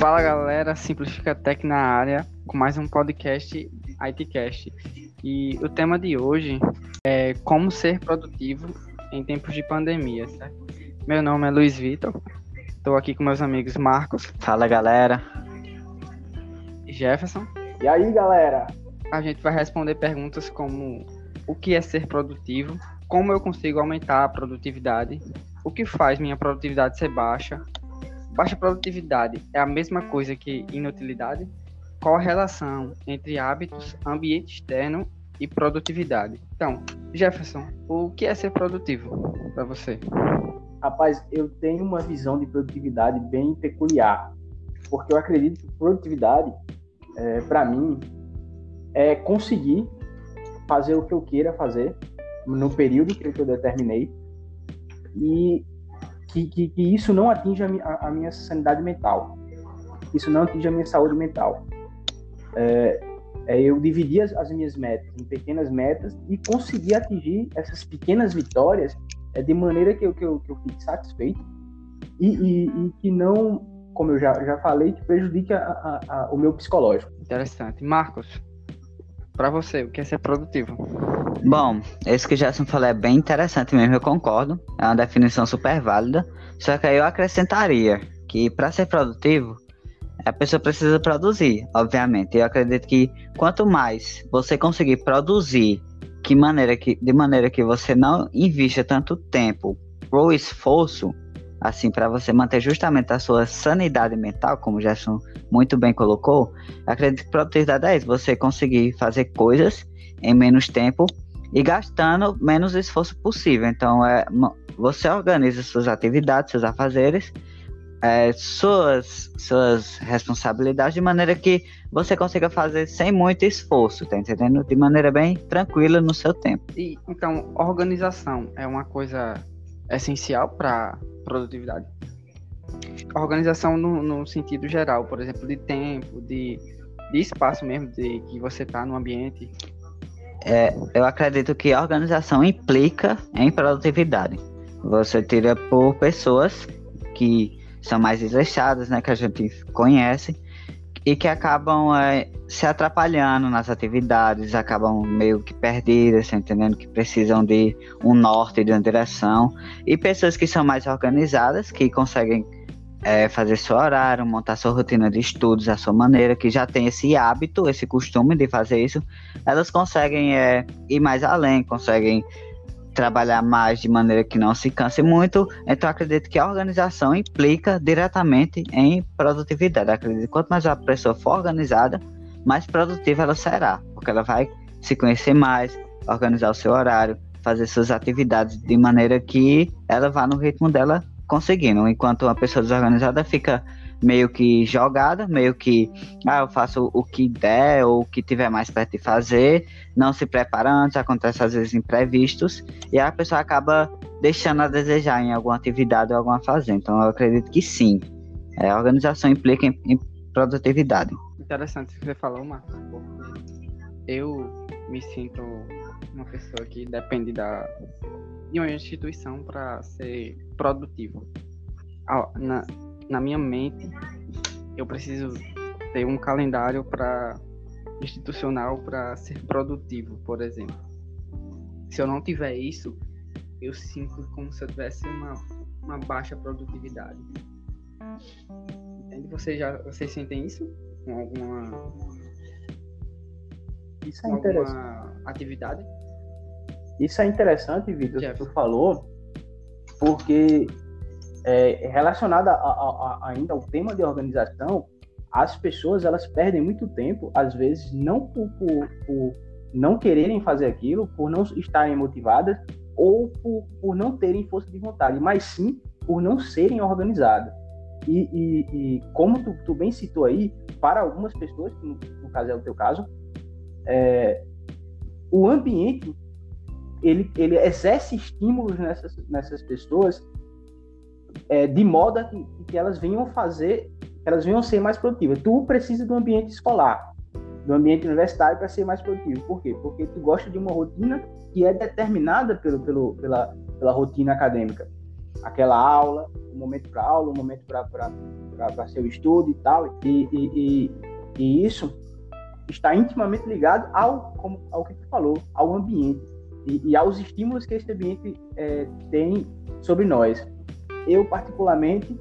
Fala galera, Simplifica Tech na área com mais um podcast ITcast. E o tema de hoje é como ser produtivo em tempos de pandemia, certo? Meu nome é Luiz Vitor, estou aqui com meus amigos Marcos. Fala galera. Jefferson. E aí galera? A gente vai responder perguntas como o que é ser produtivo, como eu consigo aumentar a produtividade, o que faz minha produtividade ser baixa, Baixa produtividade é a mesma coisa que inutilidade? Qual a relação entre hábitos, ambiente externo e produtividade? Então, Jefferson, o que é ser produtivo para você? Rapaz, eu tenho uma visão de produtividade bem peculiar, porque eu acredito que produtividade, é, para mim, é conseguir fazer o que eu queira fazer no período que eu determinei e que, que, que isso não atinja a, a, minha sanidade mental, isso não atinja a minha saúde mental. É, é eu dividir as, as, minhas metas em pequenas metas e conseguir atingir essas pequenas vitórias é, de maneira que eu, que eu, que eu fique satisfeito e, e, e que não, como eu já, já falei, que prejudique a, a, o meu psicológico. Interessante. Marcos, para você, o que é ser produtivo? Bom, esse que o falou é bem interessante mesmo, eu concordo. É uma definição super válida. Só que aí eu acrescentaria que para ser produtivo, a pessoa precisa produzir, obviamente. Eu acredito que quanto mais você conseguir produzir que maneira que, de maneira que você não invista tanto tempo ou esforço, assim, para você manter justamente a sua sanidade mental, como o Gerson muito bem colocou, acredito que produtividade é isso, você conseguir fazer coisas em menos tempo e gastando menos esforço possível. Então, é, você organiza suas atividades, seus afazeres, é, suas, suas responsabilidades de maneira que você consiga fazer sem muito esforço, tá entendendo? De maneira bem tranquila no seu tempo. E, então, organização é uma coisa essencial para produtividade? Organização no, no, sentido geral, por exemplo, de tempo, de, de espaço mesmo, de que você está no ambiente é, eu acredito que a organização implica em produtividade. Você tira por pessoas que são mais desleixadas, né, que a gente conhece, e que acabam é, se atrapalhando nas atividades, acabam meio que perdidas, tá entendendo? Que precisam de um norte, de uma direção. E pessoas que são mais organizadas, que conseguem é, fazer seu horário, montar sua rotina de estudos à sua maneira, que já tem esse hábito, esse costume de fazer isso, elas conseguem é, ir mais além, conseguem trabalhar mais de maneira que não se canse muito. Então, acredito que a organização implica diretamente em produtividade. Acredito que quanto mais a pessoa for organizada, mais produtiva ela será, porque ela vai se conhecer mais, organizar o seu horário, fazer suas atividades de maneira que ela vá no ritmo dela conseguindo, enquanto uma pessoa desorganizada fica meio que jogada, meio que, ah, eu faço o que der ou o que tiver mais perto de fazer, não se prepara antes, acontece às vezes imprevistos, e a pessoa acaba deixando a desejar em alguma atividade ou alguma fazenda. Então eu acredito que sim, é, a organização implica em, em produtividade. Interessante o que você falou, Marcos, eu me sinto uma pessoa que depende da de uma instituição para ser produtivo. Na, na minha mente, eu preciso ter um calendário para institucional para ser produtivo, por exemplo. Se eu não tiver isso, eu sinto como se eu tivesse uma, uma baixa produtividade. Entende? Você já, vocês sentem isso com alguma, isso é alguma atividade? Isso é interessante, Vitor, que tu falou, porque é, relacionado a, a, a, ainda ao tema de organização, as pessoas elas perdem muito tempo, às vezes, não por, por, por não quererem fazer aquilo, por não estarem motivadas, ou por, por não terem força de vontade, mas sim por não serem organizadas. E, e, e como tu, tu, bem citou aí, para algumas pessoas, no, no caso é o teu caso, é, o ambiente ele, ele exerce estímulos nessas, nessas pessoas é, de modo que, que elas venham fazer, elas venham ser mais produtivas. Tu precisa do ambiente escolar, do ambiente universitário para ser mais produtivo. Por quê? Porque tu gosta de uma rotina que é determinada pelo, pelo, pela, pela rotina acadêmica. Aquela aula, um momento para aula, um momento para seu estudo e tal. E, e, e, e, isso está intimamente ligado ao, como, ao que tu falou, ao ambiente e, e aos estímulos que esse ambiente é, tem sobre nós. Eu, particularmente,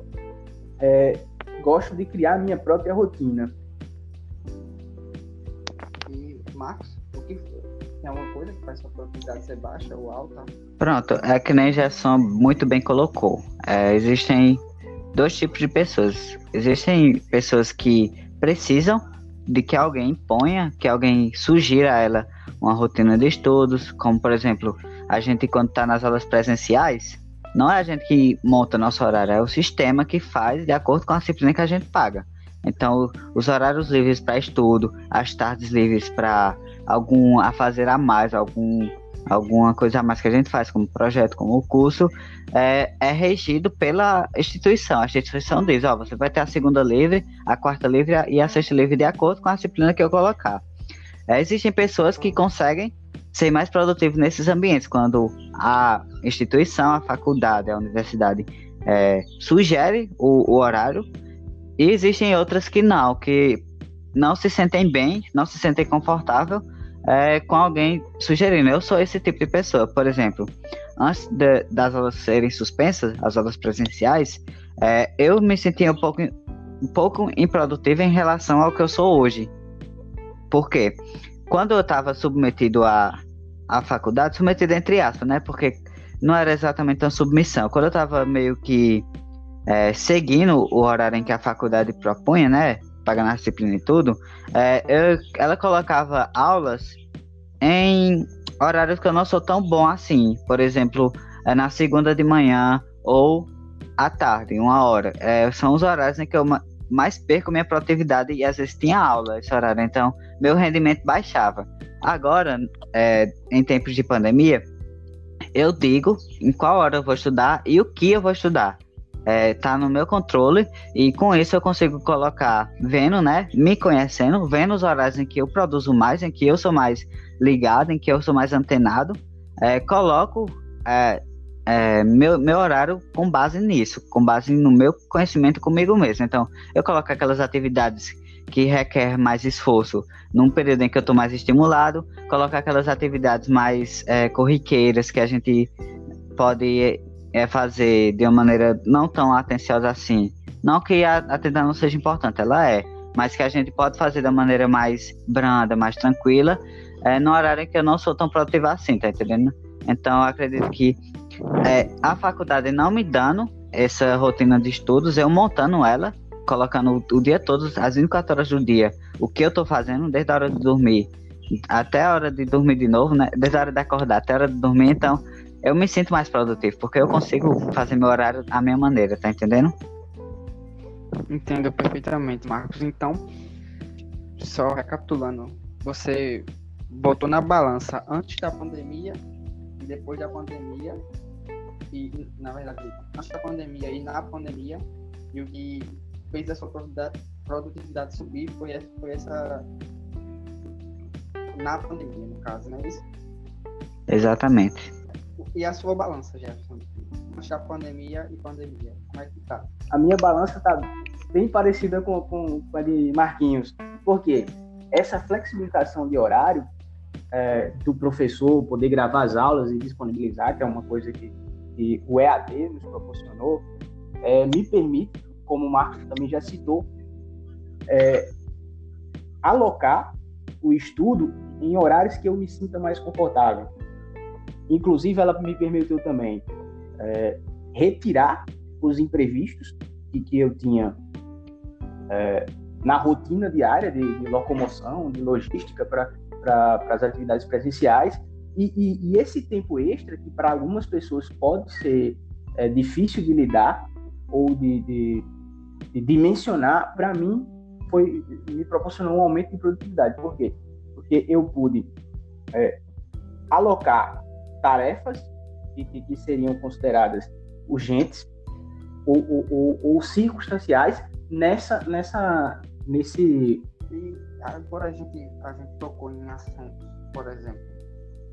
é, gosto de criar minha própria rotina. E, Marcos, o que tem alguma coisa que faz sua produtividade ser baixa ou alta? Pronto, é que nem Gerson muito bem colocou. É, existem dois tipos de pessoas. Existem pessoas que precisam de que alguém ponha, que alguém sugira a ela uma rotina de estudos, como por exemplo, a gente quando está nas aulas presenciais, não é a gente que monta nosso horário, é o sistema que faz de acordo com a disciplina que a gente paga. Então, os horários livres para estudo, as tardes livres para algum a fazer a mais, algum alguma coisa a mais que a gente faz como projeto, como curso, é, é regido pela instituição. A instituição diz, ó, você vai ter a segunda livre, a quarta livre e a sexta livre de acordo com a disciplina que eu colocar. É, existem pessoas que conseguem ser mais produtivos nesses ambientes, quando a instituição, a faculdade, a universidade é, sugere o, o horário, e existem outras que não, que não se sentem bem, não se sentem confortável é, com alguém sugerindo. Eu sou esse tipo de pessoa. Por exemplo, antes de, das aulas serem suspensas, as aulas presenciais, é, eu me sentia um pouco, um pouco improdutivo em relação ao que eu sou hoje. Por quê? Quando eu estava submetido à, à faculdade, submetido entre aspas, né? Porque não era exatamente uma submissão. Quando eu estava meio que é, seguindo o horário em que a faculdade propunha, né? Pagando a disciplina e tudo, é, eu, ela colocava aulas em horários que eu não sou tão bom assim. Por exemplo, é na segunda de manhã ou à tarde, uma hora. É, são os horários em que eu mais perco minha produtividade e às vezes tinha aula esse horário, então meu rendimento baixava. Agora, é, em tempos de pandemia, eu digo em qual hora eu vou estudar e o que eu vou estudar é, tá no meu controle e com isso eu consigo colocar, vendo, né, me conhecendo, vendo os horários em que eu produzo mais, em que eu sou mais ligado, em que eu sou mais antenado, é, coloco é, é, meu, meu horário com base nisso, com base no meu conhecimento comigo mesmo. Então, eu coloco aquelas atividades que requer mais esforço num período em que eu estou mais estimulado, coloco aquelas atividades mais é, corriqueiras que a gente pode é fazer de uma maneira não tão atenciosa assim. Não que a atendão não seja importante, ela é, mas que a gente pode fazer da maneira mais branda, mais tranquila, é, no horário em que eu não sou tão produtiva assim, tá entendendo? Então, eu acredito que é, a faculdade não me dando essa rotina de estudos, eu montando ela, colocando o, dia todo, as 24 horas do dia, o que eu tô fazendo, desde a hora de dormir até a hora de dormir de novo, né? Desde a hora de acordar até a hora de dormir, então eu me sinto mais produtivo, porque eu consigo fazer meu horário à minha maneira, tá entendendo? Entendo perfeitamente, Marcos. Então, só recapitulando, você botou na balança antes da pandemia e depois da pandemia, e na verdade, antes da pandemia e na pandemia, e o que fez a sua produtividade, produtividade subir foi essa, foi essa na pandemia, no caso, não é isso? Exatamente. E a sua balança, Jefferson? Achar pandemia e pandemia. Como é que tá? A minha balança tá bem parecida com, com, com a de Marquinhos. Por quê? Essa flexibilização de horário é, do professor poder gravar as aulas e disponibilizar, que é uma coisa que, que o EAD nos proporcionou, é, me permite, como o Marcos também já citou, é, alocar o estudo em horários que eu me sinta mais confortável. Inclusive, ela me permitiu também é, retirar os imprevistos que, que eu tinha é, na rotina diária de, de, locomoção, de logística para as atividades presenciais. E, e, e, esse tempo extra, que para algumas pessoas pode ser é, difícil de lidar ou de, de, de dimensionar, para mim foi me proporcionou um aumento de produtividade. Por quê? Porque eu pude é, alocar tarefas que, que seriam consideradas urgentes ou, ou, ou, ou, circunstanciais nessa, nessa, nesse. E agora a gente, a gente tocou em assuntos, por exemplo,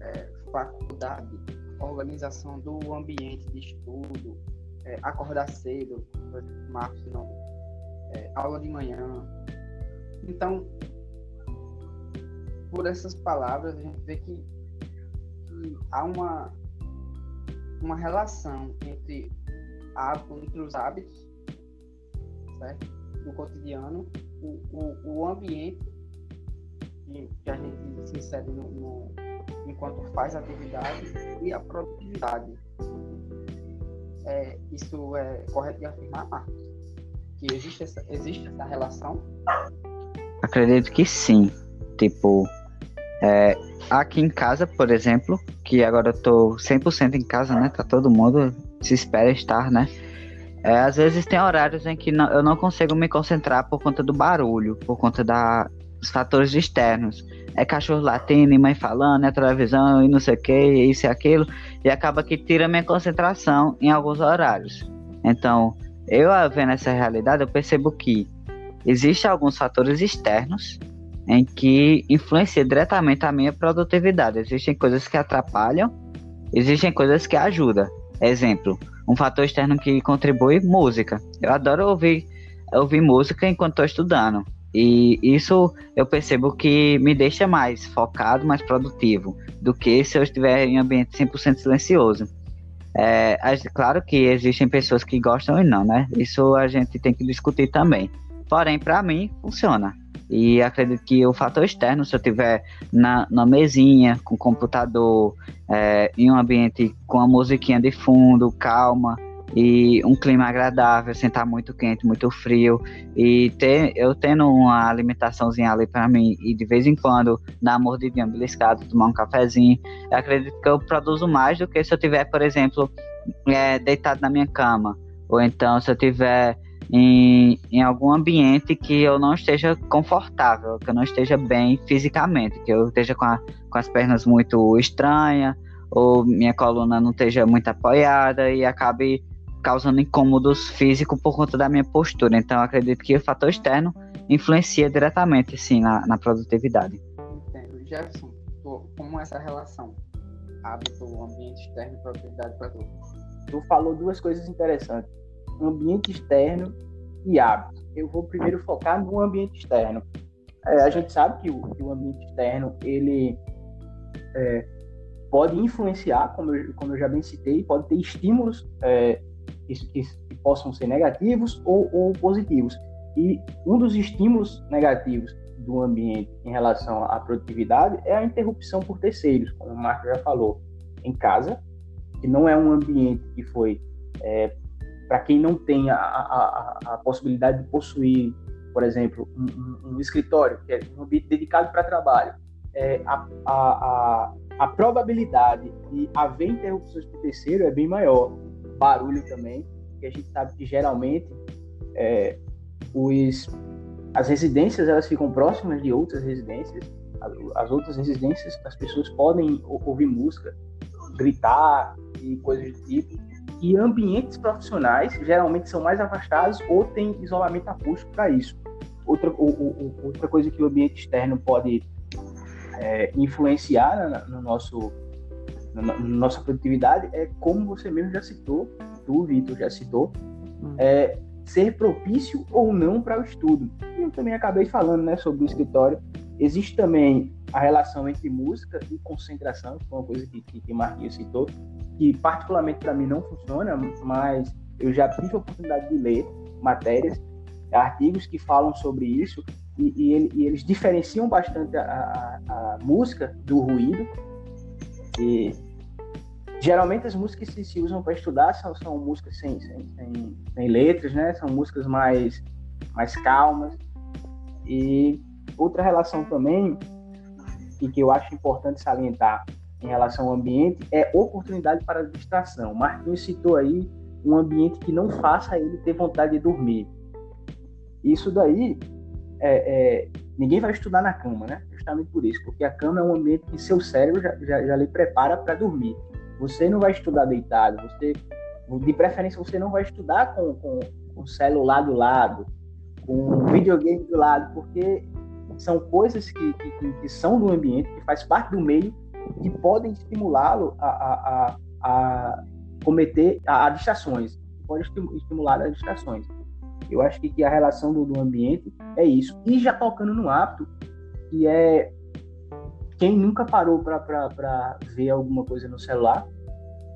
é, faculdade, organização do ambiente de estudo, é, acordar cedo, Marcos não é, aula de manhã. Então, por essas palavras, a gente vê que, que há uma, uma relação entre, entre os hábitos certo? no cotidiano, o, o, o ambiente que, que, a gente se insere no, no, enquanto faz atividade e a produtividade. É, isso é correto de afirmar, Marcos? Que existe essa, existe essa relação? Acredito que sim. Tipo, é, aqui em casa, por exemplo, que agora eu tô 100% em casa, né? Tá todo mundo se espera estar, né? É, às vezes tem horários em que não, eu não consigo me concentrar por conta do barulho, por conta da, dos fatores externos. É cachorro latindo, mãe falando, é televisão e não sei o que, isso e aquilo, e acaba que tira minha concentração em alguns horários. Então, eu vendo essa realidade, eu percebo que existem alguns fatores externos em que influencia diretamente a minha produtividade. Existem coisas que atrapalham, existem coisas que ajudam. Exemplo, um fator externo que contribui, música. Eu adoro ouvir, ouvir música enquanto estou estudando. E isso eu percebo que me deixa mais focado, mais produtivo, do que se eu estiver em ambiente 100% silencioso. É, claro que existem pessoas que gostam e não, né? Isso a gente tem que discutir também. Porém, para mim, funciona. E acredito que o fator externo, se eu tiver na, na mesinha, com computador, é, em um ambiente com a musiquinha de fundo, calma, e um clima agradável, sem estar muito quente, muito frio, e ter, eu tendo uma alimentaçãozinha ali para mim, e de vez em quando dar uma mordidinha beliscada, tomar um cafezinho, eu acredito que eu produzo mais do que se eu tiver, por exemplo, é, deitado na minha cama, ou então se eu tiver em, em algum ambiente que eu não esteja confortável, que eu não esteja bem fisicamente, que eu esteja com, a, com as pernas muito estranhas, ou minha coluna não esteja muito apoiada e acabe causando incômodos físicos por conta da minha postura. Então, acredito que o fator externo influencia diretamente, sim, na, na produtividade. Entendo. Jefferson, como é essa relação hábito, ambiente externo e produtividade para tu? Tu falou duas coisas interessantes ambiente externo e hábitos. Eu vou primeiro focar no ambiente externo. É, a gente sabe que o, que o, ambiente externo ele é, pode influenciar, como eu, como eu já bem citei, pode ter estímulos é, que, que, possam ser negativos ou, ou positivos. E um dos estímulos negativos do ambiente em relação à produtividade é a interrupção por terceiros, como o Marco já falou, em casa, que não é um ambiente que foi é, para quem não tem a, a, a, possibilidade de possuir, por exemplo, um, um, um escritório, que é um ambiente dedicado para trabalho, é, a, a, a, probabilidade de haver interrupções por terceiro é bem maior. Barulho também, que a gente sabe que geralmente é, os, as residências elas ficam próximas de outras residências. As outras residências, as pessoas podem ouvir música, gritar e coisas do tipo e ambientes profissionais geralmente são mais afastados ou têm isolamento acústico para isso. Outra, o, o, outra coisa que o ambiente externo pode é, influenciar na, no nosso, na, nossa produtividade é como você mesmo já citou, tu, Vitor, já citou, hum. é, ser propício ou não para o estudo. E eu também acabei falando né, sobre o escritório. Existe também a relação entre música e concentração, que foi uma coisa que, que, que Marquinhos citou que particularmente para mim não funciona, mas eu já tive a oportunidade de ler matérias, artigos que falam sobre isso e, e, ele, e eles diferenciam bastante a, a, a, música do ruído. E geralmente as músicas que se usam para estudar são, são músicas sem, sem, sem, sem, letras, né? São músicas mais, mais calmas. E outra relação também e que eu acho importante salientar em relação ao ambiente é oportunidade para distração. Marquinhos citou aí um ambiente que não faça ele ter vontade de dormir. Isso daí, é, é, ninguém vai estudar na cama, né? Justamente por isso, porque a cama é um ambiente que seu cérebro já, já, já lhe prepara para dormir. Você não vai estudar deitado, você, de preferência, você não vai estudar com, com, com o celular do lado, com videogame do lado, porque são coisas que, que, que são do ambiente, que faz parte do meio que podem estimulá-lo a, a, a, a, cometer a, a distrações, pode estimular as distrações. Eu acho que, que a relação do, do ambiente é isso. E já tocando no hábito, que é quem nunca parou para ver alguma coisa no celular,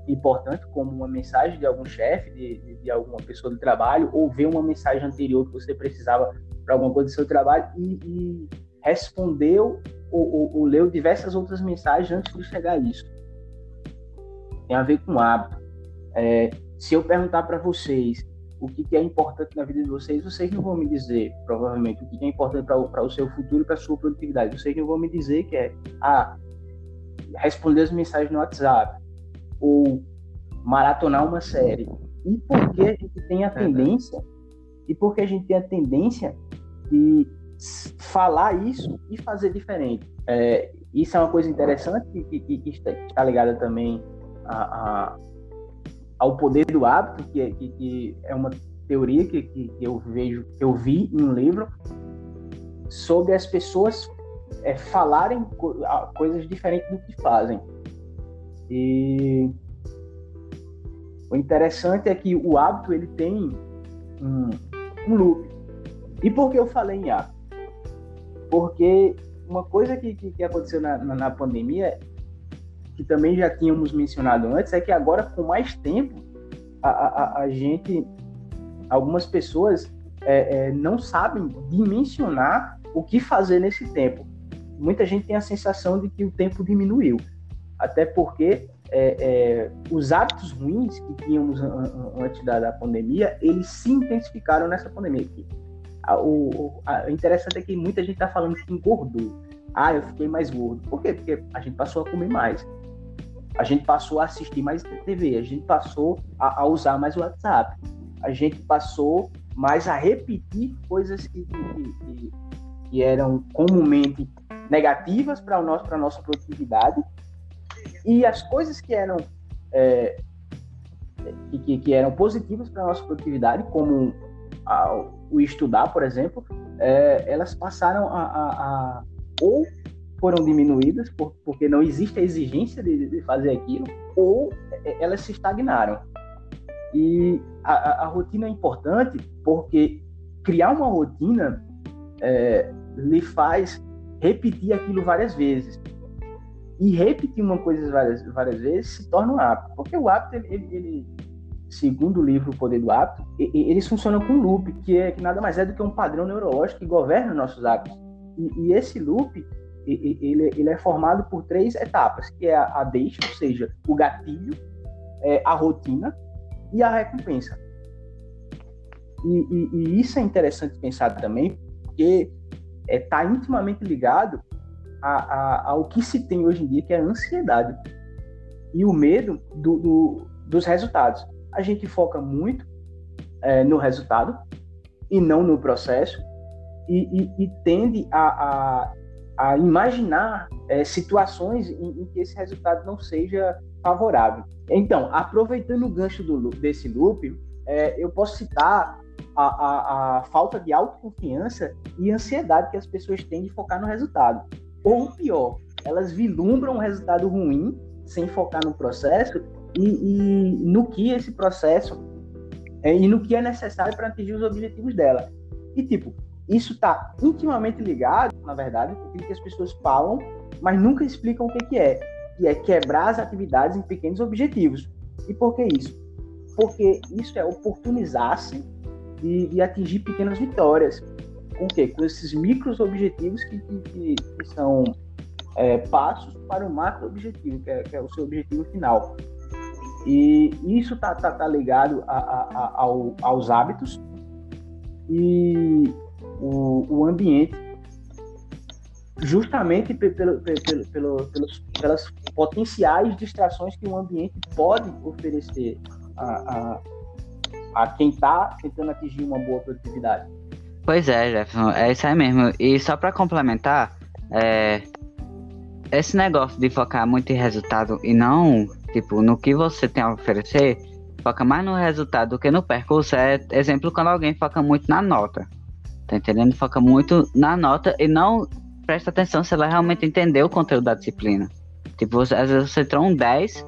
importante, como uma mensagem de algum chefe, de, de, de, alguma pessoa do trabalho, ou ver uma mensagem anterior que você precisava para alguma coisa do seu trabalho e, e respondeu ou, ou, ou, leu diversas outras mensagens antes de chegar a isso. Tem a ver com hábito. É, se eu perguntar para vocês o que, que, é importante na vida de vocês, vocês não vão me dizer, provavelmente, o que, que é importante para o seu futuro e para a sua produtividade. Vocês não vão me dizer que é ah, responder as mensagens no WhatsApp ou maratonar uma série. E porque a gente tem a tendência, e porque a gente tem a tendência de falar isso e fazer diferente. É, isso é uma coisa interessante que, que, que está ligada também a, a ao poder do hábito, que é, que, que é uma teoria que, que, eu vejo, que eu vi em um livro sobre as pessoas é, falarem co coisas diferentes do que fazem. E o interessante é que o hábito ele tem um, um loop. E por que eu falei em hábito? Porque uma coisa que, que, que aconteceu na, na, na pandemia que também já tínhamos mencionado antes, é que agora, com mais tempo, a, a, a gente, algumas pessoas é, é, não sabem dimensionar o que fazer nesse tempo. Muita gente tem a sensação de que o tempo diminuiu, até porque é, é os hábitos ruins que tínhamos antes da, da, pandemia, eles se intensificaram nessa pandemia aqui. O, o interessante é que muita gente está falando que engordou. Ah, eu fiquei mais gordo. Por quê? Porque a gente passou a comer mais a gente passou a assistir mais TV, a gente passou a, a usar mais o WhatsApp, a gente passou mais a repetir coisas que, que, que, que eram comumente negativas para a nossa produtividade. E as coisas que eram é, que, que, eram positivas para a nossa produtividade, como a, o estudar, por exemplo, é, elas passaram a, a, a, ou foram diminuídas por, porque não existe a exigência de, de, fazer aquilo, ou é, elas se estagnaram. E a, a, rotina é importante porque criar uma rotina é, lhe faz repetir aquilo várias vezes. E repetir uma coisa várias, várias vezes se torna um hábito. Porque o hábito, ele, ele, ele segundo o livro O Poder do Hábito, eles funcionam com loop, que, é, que nada mais é do que um padrão neurológico que governa nossos hábitos. E, e esse loop, ele, ele é formado por três etapas, que é a, a deixa, ou seja, o gatilho, é, a rotina e a recompensa. E, e, e, isso é interessante pensar também, porque está é, tá intimamente ligado a, a, ao que se tem hoje em dia, que é a ansiedade e o medo do, do, dos resultados. A gente foca muito é, no resultado e não no processo, e, e tende a, a a imaginar é, situações em, em, que esse resultado não seja favorável. Então, aproveitando o gancho do, desse loop, é, eu posso citar a, a, a, falta de autoconfiança e ansiedade que as pessoas têm de focar no resultado. Ou pior, elas vislumbram um resultado ruim sem focar no processo e, e no que esse processo é, e no que é necessário para atingir os objetivos dela. E tipo, isso está intimamente ligado, na verdade, com aquilo que as pessoas falam, mas nunca explicam o que, que é. Que é quebrar as atividades em pequenos objetivos. E por que isso? Porque isso é oportunizar-se de, atingir pequenas vitórias. Com o quê? Com esses micros objetivos que, que, que são é, passos para o macro objetivo, que é, que é, o seu objetivo final. E isso está tá, tá ligado a, a, a, ao, aos hábitos. E o, o ambiente justamente pelo, pelo, pelo, pelas potenciais distrações que o ambiente pode oferecer a, a, a quem está tentando atingir uma boa produtividade. Pois é, Jefferson, é isso aí mesmo. E só para complementar, é, esse negócio de focar muito em resultado e não tipo no que você tem a oferecer, foca mais no resultado do que no percurso. É exemplo quando alguém foca muito na nota. Tá entendendo? Foca muito na nota e não presta atenção se ela realmente entender o conteúdo da disciplina. Tipo, você, às vezes você tirou um 10,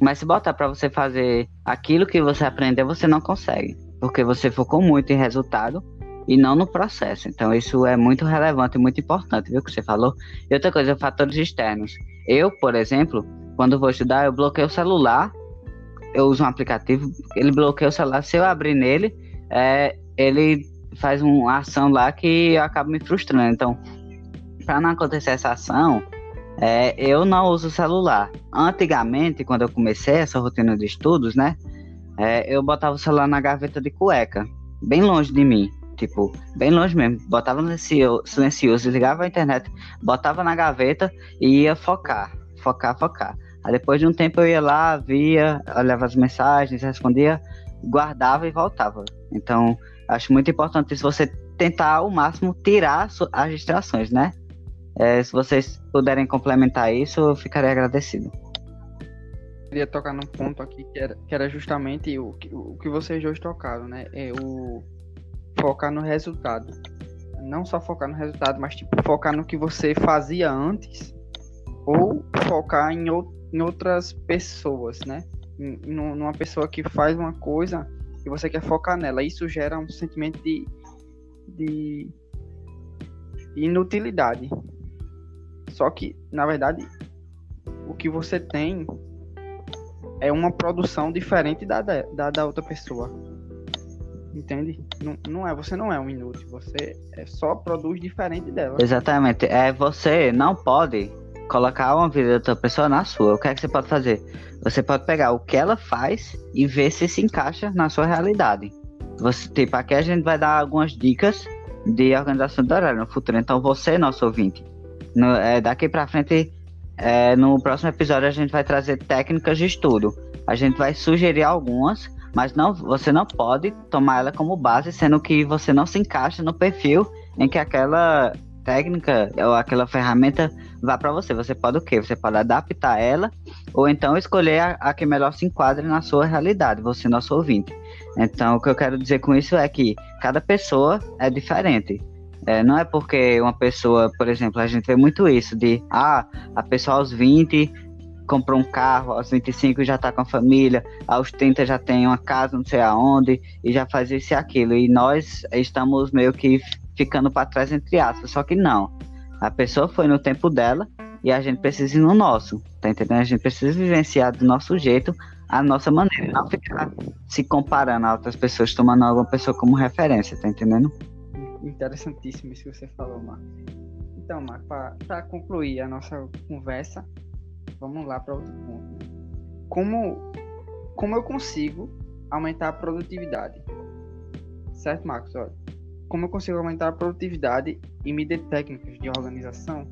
mas se botar para você fazer aquilo que você aprendeu, você não consegue. porque você focou muito em resultado e não no processo. Então isso é muito relevante e muito importante, viu, que você falou. E outra coisa, fatores externos. Eu, por exemplo, quando vou estudar, eu bloqueio o celular, eu uso um aplicativo, ele bloqueia o celular, se eu abrir nele, é, ele faz uma ação lá que eu acabo me frustrando. Então, para não acontecer essa ação, é, eu não uso celular. Antigamente, quando eu comecei essa rotina de estudos, né, é, eu botava o celular na gaveta de cueca, bem longe de mim. Tipo, bem longe mesmo. Botava no silencioso, desligava a internet, botava na gaveta e ia focar, focar, focar. Aí depois de um tempo eu ia lá, via, olhava as mensagens, respondia, guardava e voltava. Então, acho muito importante isso você tentar ao máximo tirar as distrações, né? É, se vocês puderem complementar isso, eu ficaria agradecido. Eu queria tocar num ponto aqui que era, que era justamente o, o que vocês dois tocaram, né? É o focar no resultado. Não só focar no resultado, mas tipo, focar no que você fazia antes ou focar em, em outras pessoas, né? Em, numa pessoa que faz uma coisa e você quer focar nela. Isso gera um sentimento de, de inutilidade. Só que, na verdade, o que você tem é uma produção diferente da, da, da outra pessoa. Entende? Não, não é, você não é um inútil, você é só produz diferente dela. Exatamente. É, você não pode colocar uma vida da outra pessoa na sua. O que é que você pode fazer? Você pode pegar o que ela faz e ver se se encaixa na sua realidade. Você, tipo, aqui a gente vai dar algumas dicas de organização do horário no futuro. Então, você, nosso ouvinte, no, é, daqui para frente, é, no próximo episódio, a gente vai trazer técnicas de estudo. A gente vai sugerir algumas mas não, você não pode tomar ela como base, sendo que você não se encaixa no perfil em que aquela técnica ou aquela ferramenta vá para você. Você pode o quê? Você pode adaptar ela ou então escolher a, a, que melhor se enquadre na sua realidade, você nosso ouvinte. Então, o que eu quero dizer com isso é que cada pessoa é diferente. É, não é porque uma pessoa, por exemplo, a gente vê muito isso de ah, a pessoa aos 20 comprou um carro, aos 25 já tá com a família, aos 30 já tem uma casa não sei aonde, e já faz isso e aquilo. E nós estamos meio que ficando para trás, entre aspas. Só que não. A pessoa foi no tempo dela e a gente precisa ir no nosso, tá entendendo? A gente precisa vivenciar do nosso jeito, a nossa maneira, não ficar se comparando a outras pessoas, tomando alguma pessoa como referência, tá entendendo? Interessantíssimo isso que você falou, Marco. Então, Marco, para concluir a nossa conversa, vamos lá para outro ponto. Como, como eu consigo aumentar a produtividade? Certo, Marcos? Olha, como eu consigo aumentar a produtividade e me dê técnicas de organização?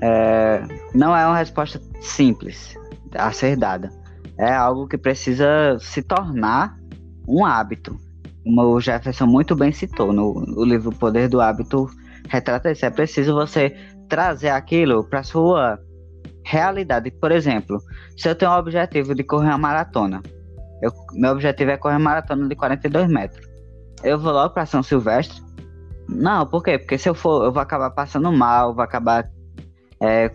É, não é uma resposta simples a ser dada. É algo que precisa se tornar um hábito. Como o Jefferson muito bem citou no, no livro Poder do Hábito, retrata isso. É preciso você trazer aquilo para sua realidade. Por exemplo, se eu tenho o objetivo de correr uma maratona, eu, meu objetivo é correr uma maratona de 42 metros. Eu vou logo para São Silvestre? Não, por quê? Porque se eu for, eu vou acabar passando mal, vou acabar é,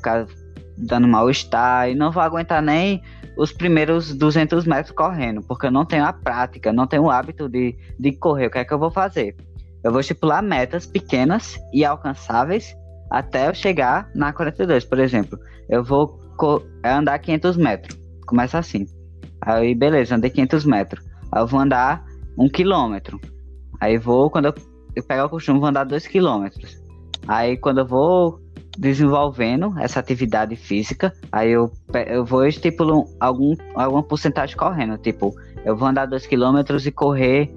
dando mal-estar e não vou aguentar nem os primeiros 200 metros correndo, porque eu não tenho a prática, não tenho o hábito de, de correr. O que é que eu vou fazer? Eu vou estipular metas pequenas e alcançáveis até eu chegar na 42, por exemplo. Eu vou andar 500 metros. Começa assim. Aí, beleza, andei 500 metros. Aí eu vou andar 1 quilômetro. Aí vou, quando eu, eu pegar o costume, vou andar 2 quilômetros. Aí quando eu vou desenvolvendo essa atividade física, aí eu, eu vou estipular algum, alguma porcentagem correndo. Tipo, eu vou andar 2 quilômetros e correr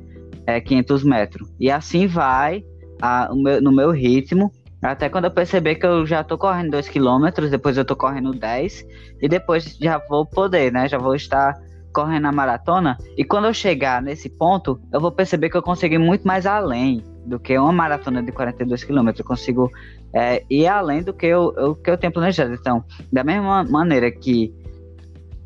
é, 500 metros. E assim vai a, meu, no meu ritmo até quando eu perceber que eu já tô correndo 2 km, depois eu tô correndo 10 e depois já vou poder, né? Já vou estar correndo a maratona. E quando eu chegar nesse ponto, eu vou perceber que eu consegui muito mais além do que uma maratona de 42 km. Eu consigo é, ir além do que eu, eu, que eu tenho planejado. Então, da mesma maneira que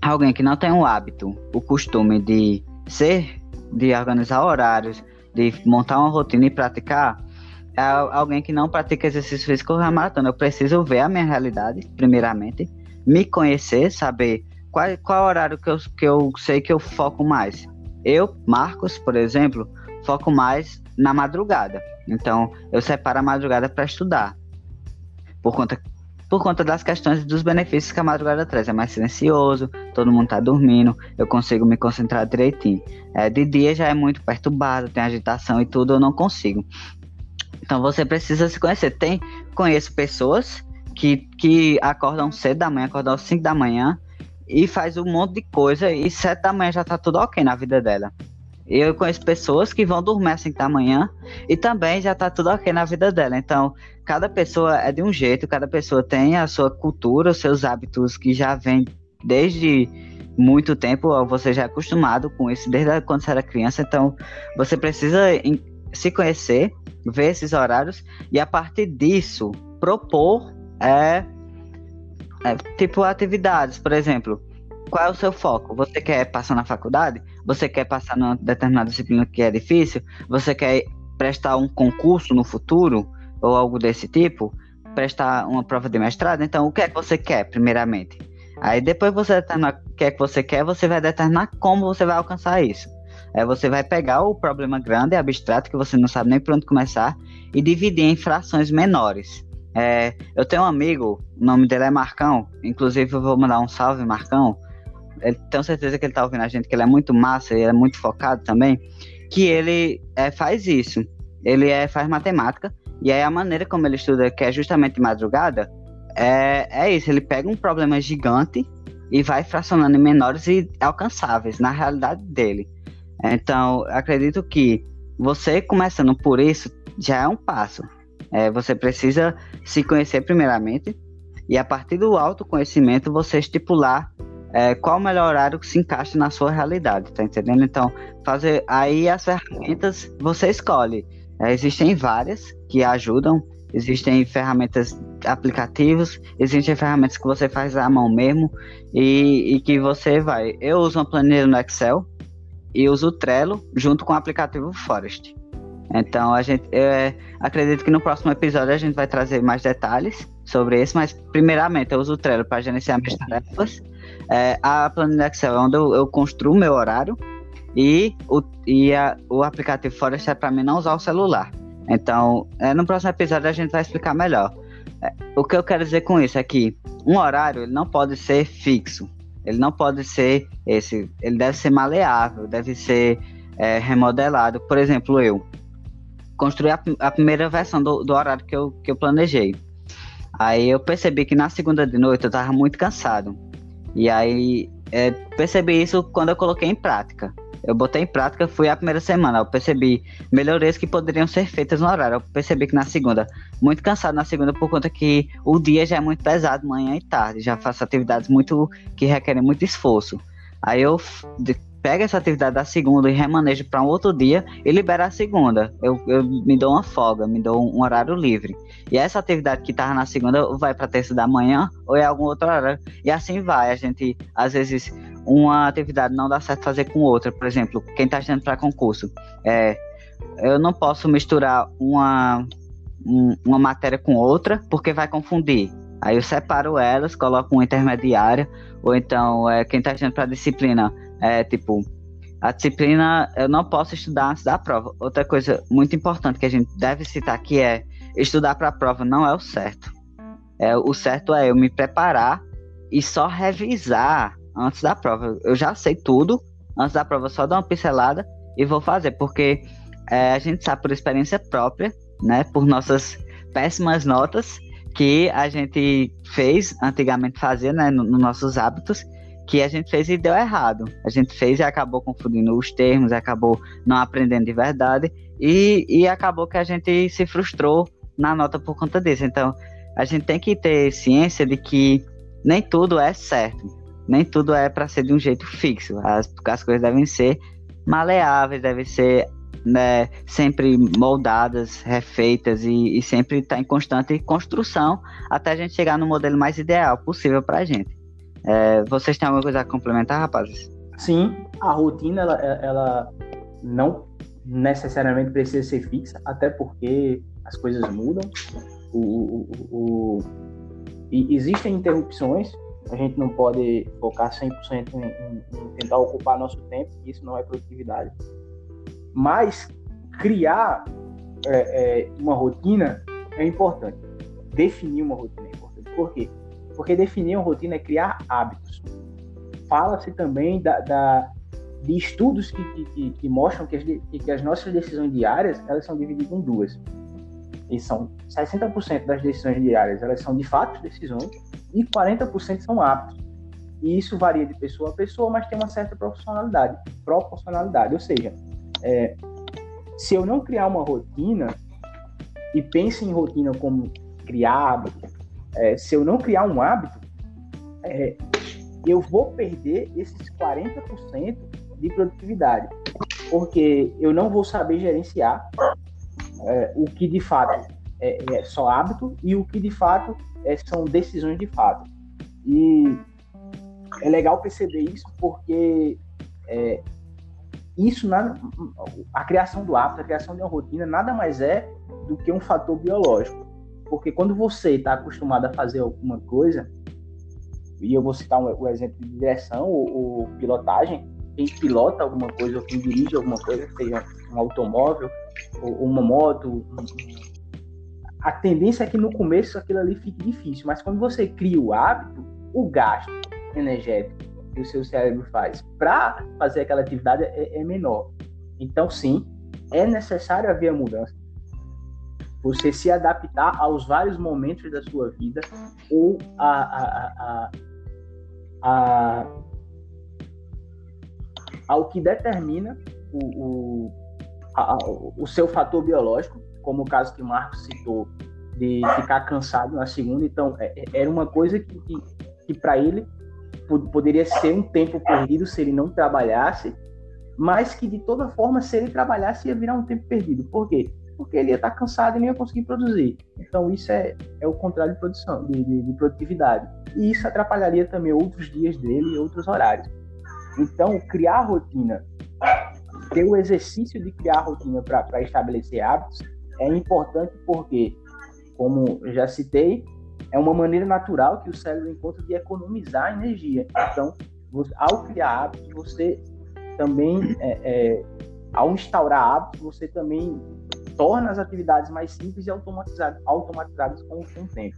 alguém que não tem o hábito, o costume de ser, de organizar horários, de montar uma rotina e praticar, é alguém que não pratica exercício físico na maratona. Eu preciso ver a minha realidade, primeiramente, me conhecer, saber qual, qual horário que eu, que eu sei que eu foco mais. Eu, Marcos, por exemplo, foco mais na madrugada. Então, eu separo a madrugada para estudar. Por conta, por conta das questões dos benefícios que a madrugada traz. É mais silencioso, todo mundo está dormindo, eu consigo me concentrar direitinho. É, de dia já é muito perturbado, tem agitação e tudo, eu não consigo. Então você precisa se conhecer. Tem, conheço pessoas que, que acordam cedo da manhã, acordam às 5 da manhã e faz um monte de coisa e 7 da manhã já tá tudo ok na vida dela. Eu conheço pessoas que vão dormir 5 da manhã e também já tá tudo ok na vida dela. Então, cada pessoa é de um jeito, cada pessoa tem a sua cultura, os seus hábitos que já vem desde muito tempo, você já é acostumado com isso desde quando você era criança, então você precisa se conhecer, ver esses horários e a partir disso propor é, é, tipo atividades, por exemplo. Qual é o seu foco? Você quer passar na faculdade? Você quer passar numa determinada disciplina que é difícil? Você quer prestar um concurso no futuro? Ou algo desse tipo? Prestar uma prova de mestrado? Então, o que é que você quer, primeiramente? Aí, depois você determinar o que é que você quer, você vai determinar como você vai alcançar isso. Aí você vai pegar o problema grande, abstrato, que você não sabe nem por onde começar, e dividir em frações menores. É, eu tenho um amigo, o nome dele é Marcão, inclusive eu vou mandar um salve, Marcão. Eu tenho certeza que ele tá ouvindo a gente, que ele é muito massa e é muito focado também, que ele é, faz isso. Ele é, faz matemática, e aí a maneira como ele estuda, que é justamente madrugada, é, é isso, ele pega um problema gigante e vai fracionando em menores e alcançáveis na realidade dele. Então, acredito que você começando por isso já é um passo. É, você precisa se conhecer primeiramente e a partir do autoconhecimento você estipular é, qual o melhor horário que se encaixa na sua realidade, tá entendendo? Então, fazer aí as ferramentas você escolhe. É, existem várias que ajudam, existem ferramentas aplicativos, existem ferramentas que você faz à mão mesmo e, e que você vai. Eu uso uma planilha no Excel e uso o Trello junto com o aplicativo Forest. Então a gente é, acredito que no próximo episódio a gente vai trazer mais detalhes sobre isso, mas primeiramente eu uso o Trello para gerenciar minhas tarefas. É, a planilha Excel é onde eu, eu construo meu horário e o, e a, o aplicativo Forest é para mim não usar o celular. Então, é, no próximo episódio a gente vai explicar melhor. É, o que eu quero dizer com isso é que um horário ele não pode ser fixo. Ele não pode ser esse. Ele deve ser maleável, deve ser é, remodelado. Por exemplo, eu construí a, a primeira versão do, do, horário que eu, que eu planejei. Aí eu percebi que na segunda de noite eu estava muito cansado. E aí é, percebi isso quando eu coloquei em prática. Eu botei em prática, fui a primeira semana. Eu percebi melhorias que poderiam ser feitas no horário. Eu percebi que na segunda, muito cansado na segunda, por conta que o dia já é muito pesado, manhã e tarde. Já faço atividades muito que requerem muito esforço. Aí eu pega essa atividade da segunda e remanejo para um outro dia e libera a segunda. Eu, eu me dou uma folga, me dou um, um horário livre. E essa atividade que estava na segunda vai para terça da manhã ou é algum outro horário. E assim vai. A gente, às vezes, uma atividade não dá certo fazer com outra. Por exemplo, quem está estudando para concurso, é, eu não posso misturar uma, um, uma matéria com outra porque vai confundir. Aí eu separo elas, coloco uma intermediária, ou então é, quem está estudando para disciplina é, tipo, a disciplina eu não posso estudar antes da prova. Outra coisa muito importante que a gente deve citar aqui é estudar para a prova não é o certo. É, o certo é eu me preparar e só revisar antes da prova. Eu já sei tudo, antes da prova só dar uma pincelada e vou fazer, porque é, a gente sabe por experiência própria, né, por nossas péssimas notas que a gente fez, antigamente fazia, né, nos no nossos hábitos, que a gente fez e deu errado. A gente fez e acabou confundindo os termos, acabou não aprendendo de verdade e, e acabou que a gente se frustrou na nota por conta disso. Então, a gente tem que ter ciência de que nem tudo é certo, nem tudo é para ser de um jeito fixo. As, as coisas devem ser maleáveis, devem ser né, sempre moldadas, refeitas e, e sempre estar tá em constante construção até a gente chegar no modelo mais ideal possível para a gente. É, vocês têm alguma coisa a complementar, rapazes? Sim, a rotina ela, ela não necessariamente precisa ser fixa, até porque as coisas mudam. O, o, o, e existem interrupções a gente não pode focar 100% em, em, em tentar ocupar nosso tempo, isso não é produtividade. Mas criar é, é, uma rotina é importante. Definir uma rotina é importante. Por quê? Porque definir uma rotina é criar hábitos. Fala-se também da, da, de estudos que, que, que mostram que as, que as, nossas decisões diárias elas são divididas em duas. E são 60% das decisões diárias elas são de fato decisões e 40% são hábitos. E isso varia de pessoa a pessoa, mas tem uma certa proporcionalidade. Proporcionalidade, ou seja, é, se eu não criar uma rotina e pense em rotina como criar hábito, é, se eu não criar um hábito, é, eu vou perder esses 40% de produtividade, porque eu não vou saber gerenciar é, o que de fato é, é, só hábito e o que de fato é, são decisões de fato. E é legal perceber isso porque é, isso na, a criação do hábito, a criação de uma rotina nada mais é do que um fator biológico. Porque quando você está acostumado a fazer alguma coisa, e eu vou citar um, um exemplo de direção ou, ou, pilotagem, quem pilota alguma coisa ou quem dirige alguma coisa, seja um automóvel ou, ou uma moto, a tendência é que no começo aquilo ali fique difícil, mas quando você cria o hábito, o gasto energético que o seu cérebro faz para fazer aquela atividade é, é, menor. Então, sim, é necessário haver a mudança. Você se adaptar aos vários momentos da sua vida ou a, a, a, a ao que determina o, o, o seu fator biológico, como o caso que o Marcos citou, de ficar cansado na segunda. Então, é, é, era uma coisa que, que, que para ele poderia ser um tempo perdido se ele não trabalhasse, mas que de toda forma, se ele trabalhasse, ia virar um tempo perdido. Por quê? Porque ele ia estar cansado e nem ia conseguir produzir. Então, isso é, é o contrário de produção, de, de, de produtividade. E isso atrapalharia também outros dias dele e outros horários. Então, criar rotina, ter o exercício de criar rotina para estabelecer hábitos é importante porque, como já citei, é uma maneira natural que o cérebro encontra de economizar energia. Então, você, ao criar hábitos, você também, é, é, ao instaurar hábitos, você também torna as atividades mais simples e automatizadas, automatizadas com, o tempo.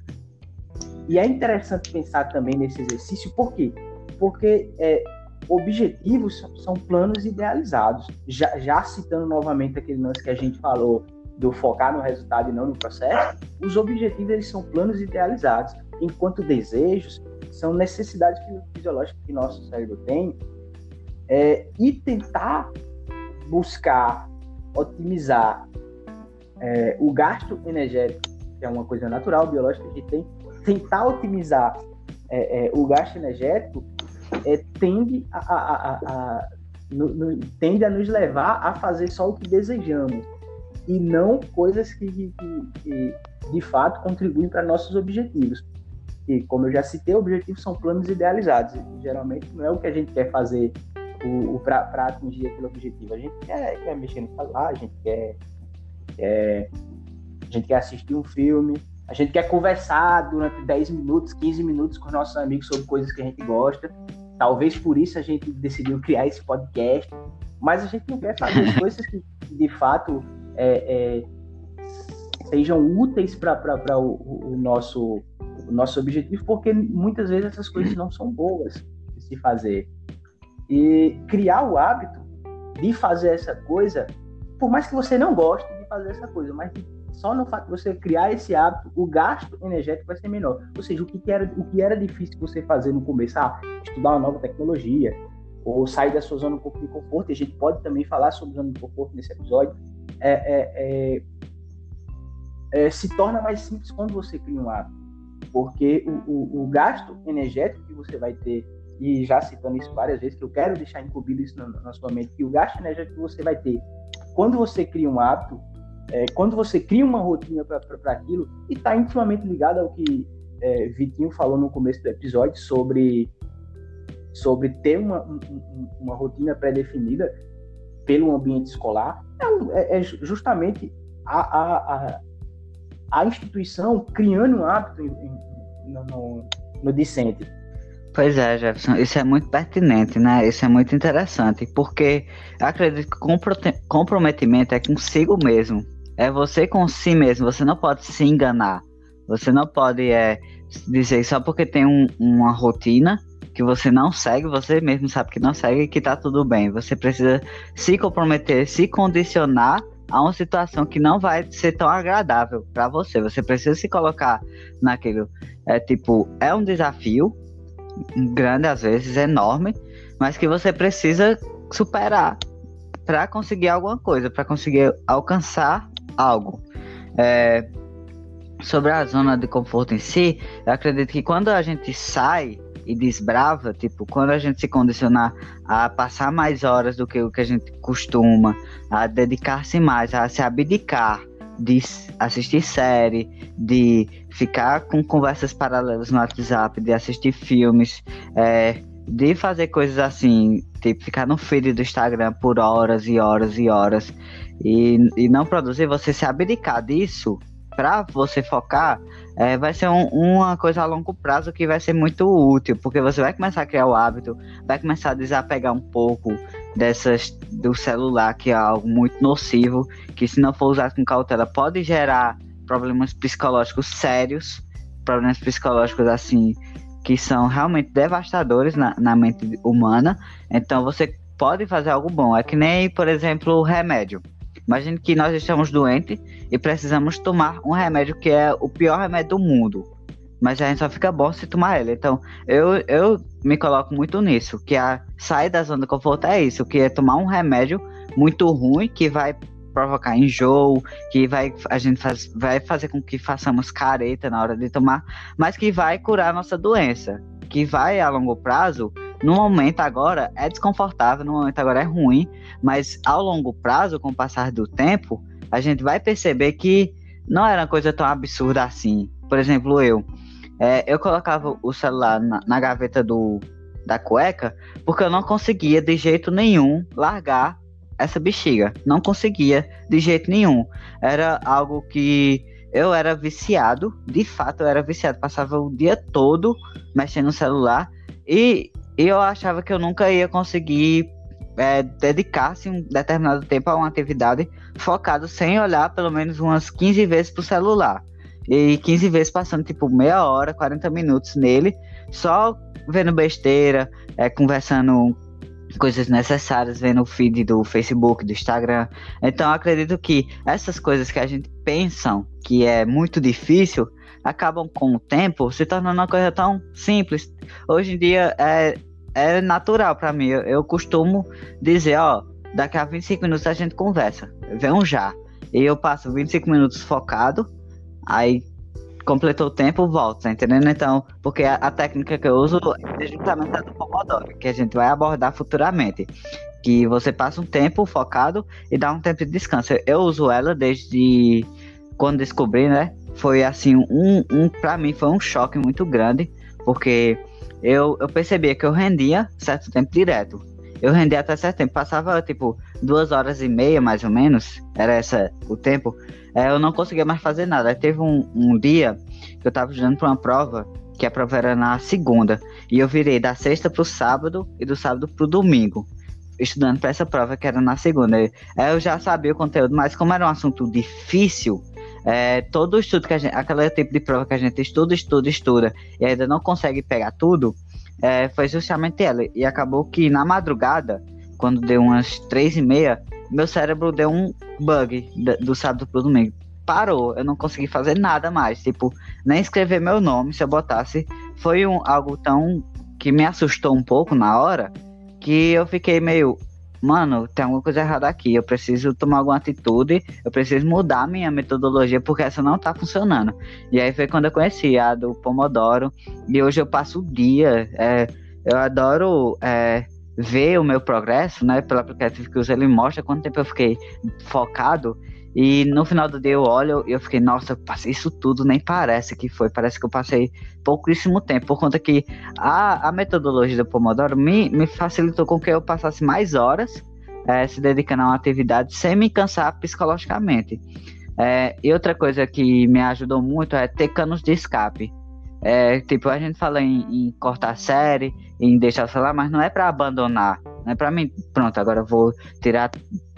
E é interessante pensar também nesse exercício, por quê? Porque é, objetivos são planos idealizados. Já, já citando novamente aquele lance que a gente falou do focar no resultado e não no processo, os objetivos eles são planos idealizados, enquanto desejos são necessidades fisiológicas que nosso cérebro tem é, e tentar buscar otimizar é, o gasto energético, que é uma coisa natural, biológica que tem, tentar otimizar é, é o gasto energético é, tende a, a, a, a no, no, tende a nos levar a fazer só o que desejamos e não coisas que, que, que de fato contribuem para nossos objetivos. E como eu já citei, objetivos são planos idealizados. E, geralmente não é o que a gente quer fazer para atingir aquele objetivo. A gente quer, quer mexer no celular, a gente quer, quer, a gente quer assistir um filme, a gente quer conversar durante 10 minutos, 15 minutos com nossos amigos sobre coisas que a gente gosta. Talvez por isso a gente decidiu criar esse podcast. Mas a gente não quer fazer coisas que de fato é, é, sejam úteis para o, o, nosso, o nosso objetivo, porque muitas vezes essas coisas não são boas de se fazer. E criar o hábito de fazer essa coisa, por mais que você não goste fazer essa coisa, mas só no fato de você criar esse hábito, o gasto energético vai ser menor. Ou seja, o que era, o que era difícil você fazer no começo, ah, estudar uma nova tecnologia, ou sair da sua zona de conforto, e a gente pode também falar sobre zona de conforto nesse episódio, é, é, é, é, se torna mais simples quando você cria um hábito, porque o, o, o, gasto energético que você vai ter, e já citando isso várias vezes, que eu quero deixar incluído isso na, na sua mente, que o gasto energético que você vai ter quando você cria um hábito, é, quando você cria uma rotina para aquilo, e está intimamente ligado ao que é, Vitinho falou no começo do episódio sobre, sobre ter uma, uma rotina pré-definida pelo ambiente escolar, é, é, é justamente a, a, a, a, instituição criando um hábito em, em, no, no, discente. Pois é, Jefferson, isso é muito pertinente, né? Isso é muito interessante, porque acredito que comprometimento é consigo mesmo. É você com si mesmo, você não pode se enganar. Você não pode é, dizer só porque tem um, uma rotina que você não segue, você mesmo sabe que não segue, que tá tudo bem. Você precisa se comprometer, se condicionar a uma situação que não vai ser tão agradável para você. Você precisa se colocar naquilo. É tipo, é um desafio grande às vezes, enorme, mas que você precisa superar para conseguir alguma coisa, para conseguir alcançar algo. É, sobre a zona de conforto em si, eu acredito que quando a gente sai e desbrava, tipo, quando a gente se condicionar a passar mais horas do que o que a gente costuma, a dedicar-se mais, a se abdicar de assistir série, de ficar com conversas paralelas no WhatsApp, de assistir filmes, é, de fazer coisas assim, tipo, ficar no feed do Instagram por horas e horas e horas e, e não produzir, você se abdicar disso para você focar, é, vai ser um, uma coisa a longo prazo que vai ser muito útil, porque você vai começar a criar o hábito, vai começar a desapegar um pouco dessas do celular, que é algo muito nocivo, que se não for usado com cautela pode gerar problemas psicológicos sérios, problemas psicológicos assim que são realmente devastadores na, na mente humana. Então você pode fazer algo bom. É que nem, por exemplo, o remédio. Imagine que nós estamos doentes e precisamos tomar um remédio que é o pior remédio do mundo. Mas a gente só fica bom se tomar ele. Então, eu, eu me coloco muito nisso, que a sair da zona de conforto é isso, que é tomar um remédio muito ruim que vai provocar enjoo, que vai a gente faz, vai fazer com que façamos careta na hora de tomar, mas que vai curar a nossa doença, que vai a longo prazo no momento agora é desconfortável, no momento agora é ruim, mas ao longo prazo, com o passar do tempo, a gente vai perceber que não era uma coisa tão absurda assim. Por exemplo, eu. É, eu colocava o celular na, na gaveta do, da cueca porque eu não conseguia de jeito nenhum largar essa bexiga. Não conseguia de jeito nenhum. Era algo que eu era viciado, de fato eu era viciado. Passava o dia todo mexendo no celular e e eu achava que eu nunca ia conseguir é, dedicar-se um determinado tempo a uma atividade focado sem olhar pelo menos umas 15 vezes pro celular. E 15 vezes passando tipo meia hora, 40 minutos nele, só vendo besteira, é, conversando coisas necessárias, vendo o feed do Facebook, do Instagram. Então acredito que essas coisas que a gente pensa que é muito difícil, acabam com o tempo se tornando uma coisa tão simples. Hoje em dia é, é natural para mim. Eu, eu, costumo dizer, ó, daqui a 25 minutos a gente conversa. Vem já. E eu passo 25 minutos focado, aí completou o tempo, volto, tá entendendo? Então, porque a, a técnica que eu uso é justamente a do Pomodoro, que a gente vai abordar futuramente. Que você passa um tempo focado e dá um tempo de descanso. Eu uso ela desde quando descobri, né? Foi assim, um, um para mim foi um choque muito grande, porque eu, eu percebia que eu rendia certo tempo direto. Eu rendia até certo tempo, passava tipo duas horas e meia mais ou menos, era essa o tempo. É, eu não conseguia mais fazer nada. Aí teve um, um dia que eu estava estudando para uma prova, que a prova era na segunda, e eu virei da sexta para o sábado e do sábado para o domingo, estudando para essa prova que era na segunda. Aí eu já sabia o conteúdo, mas como era um assunto difícil, é, todo estudo que a gente, aquele tipo de prova que a gente estuda, estuda, estuda e ainda não consegue pegar tudo, é, foi justamente ela. E acabou que na madrugada, quando deu umas três e meia, meu cérebro deu um bug do sábado pro domingo. Parou, eu não consegui fazer nada mais. Tipo, nem escrever meu nome, se eu botasse. Foi um, algo tão que me assustou um pouco na hora que eu fiquei meio, mano, tem alguma coisa errada aqui, eu preciso tomar alguma atitude, eu preciso mudar minha metodologia porque essa não tá funcionando. E aí foi quando eu conheci a do Pomodoro. E hoje eu passo o dia, é, eu adoro é, ver o meu progresso, né, pelo aplicativo que uso, ele mostra quanto tempo eu fiquei focado e no final do dia eu olho e eu fiquei, nossa, eu passei isso tudo, nem parece que foi. Parece que eu passei pouquíssimo tempo, por conta que a, a metodologia do Pomodoro me, me facilitou com que eu passasse mais horas é, se dedicando a uma atividade sem me cansar psicologicamente. É, e outra coisa que me ajudou muito é ter canos de escape. É, tipo, a gente fala em, em cortar série, em deixar o celular, mas não é para abandonar. Não é para mim, pronto, agora eu vou tirar,